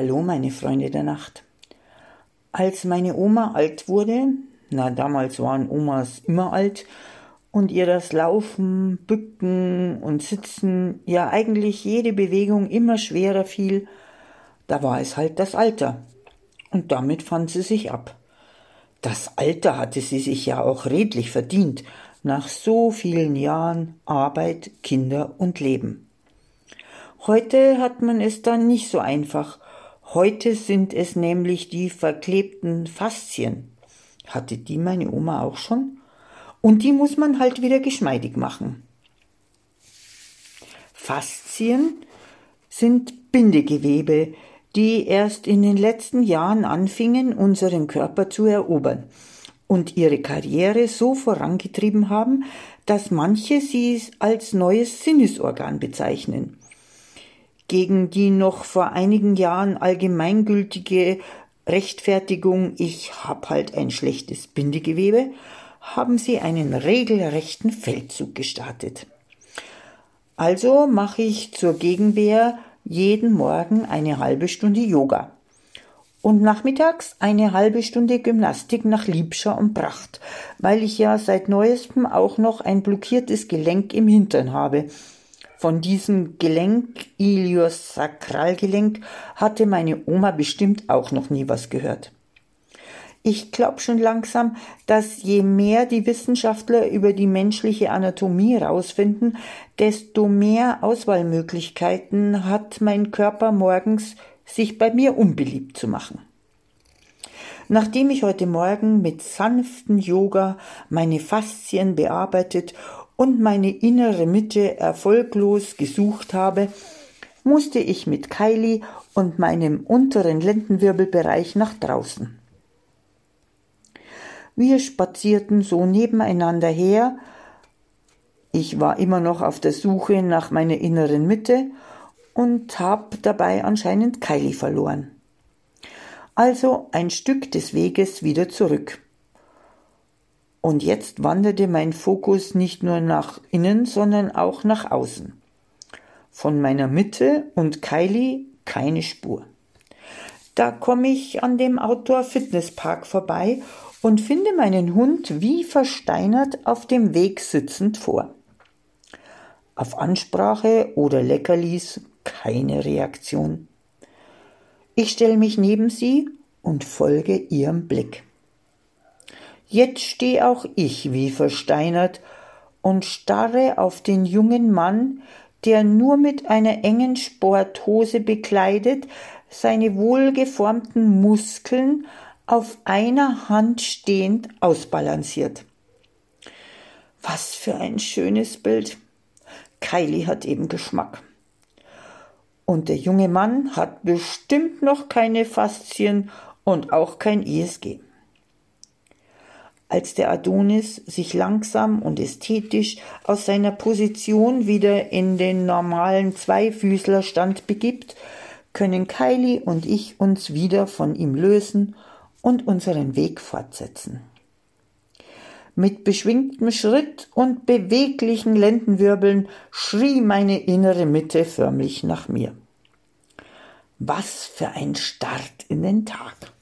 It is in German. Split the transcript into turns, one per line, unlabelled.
Hallo, meine Freunde der Nacht. Als meine Oma alt wurde, na damals waren Omas immer alt, und ihr das Laufen, Bücken und Sitzen, ja eigentlich jede Bewegung immer schwerer fiel, da war es halt das Alter. Und damit fand sie sich ab. Das Alter hatte sie sich ja auch redlich verdient, nach so vielen Jahren Arbeit, Kinder und Leben. Heute hat man es dann nicht so einfach. Heute sind es nämlich die verklebten Faszien. Hatte die meine Oma auch schon? Und die muss man halt wieder geschmeidig machen. Faszien sind Bindegewebe, die erst in den letzten Jahren anfingen, unseren Körper zu erobern und ihre Karriere so vorangetrieben haben, dass manche sie als neues Sinnesorgan bezeichnen gegen die noch vor einigen Jahren allgemeingültige Rechtfertigung, ich hab halt ein schlechtes Bindegewebe, haben sie einen regelrechten Feldzug gestartet. Also mache ich zur Gegenwehr jeden Morgen eine halbe Stunde Yoga und nachmittags eine halbe Stunde Gymnastik nach Liebscher und Pracht, weil ich ja seit neuestem auch noch ein blockiertes Gelenk im Hintern habe von diesem Gelenk, Ilios-Sakralgelenk, hatte meine Oma bestimmt auch noch nie was gehört. Ich glaube schon langsam, dass je mehr die Wissenschaftler über die menschliche Anatomie herausfinden, desto mehr Auswahlmöglichkeiten hat mein Körper morgens, sich bei mir unbeliebt zu machen. Nachdem ich heute Morgen mit sanften Yoga meine Faszien bearbeitet und meine innere Mitte erfolglos gesucht habe, musste ich mit Kylie und meinem unteren Lendenwirbelbereich nach draußen. Wir spazierten so nebeneinander her. Ich war immer noch auf der Suche nach meiner inneren Mitte und habe dabei anscheinend Kylie verloren. Also ein Stück des Weges wieder zurück. Und jetzt wanderte mein Fokus nicht nur nach innen, sondern auch nach außen. Von meiner Mitte und Kylie keine Spur. Da komme ich an dem Outdoor Fitnesspark vorbei und finde meinen Hund wie versteinert auf dem Weg sitzend vor. Auf Ansprache oder Leckerlis keine Reaktion. Ich stelle mich neben sie und folge ihrem Blick. Jetzt steh auch ich wie versteinert und starre auf den jungen Mann, der nur mit einer engen Sporthose bekleidet, seine wohlgeformten Muskeln auf einer Hand stehend ausbalanciert. Was für ein schönes Bild. Kylie hat eben Geschmack. Und der junge Mann hat bestimmt noch keine Faszien und auch kein ISG. Als der Adonis sich langsam und ästhetisch aus seiner Position wieder in den normalen Zweifüßlerstand begibt, können Kylie und ich uns wieder von ihm lösen und unseren Weg fortsetzen. Mit beschwingtem Schritt und beweglichen Lendenwirbeln schrie meine innere Mitte förmlich nach mir. Was für ein Start in den Tag!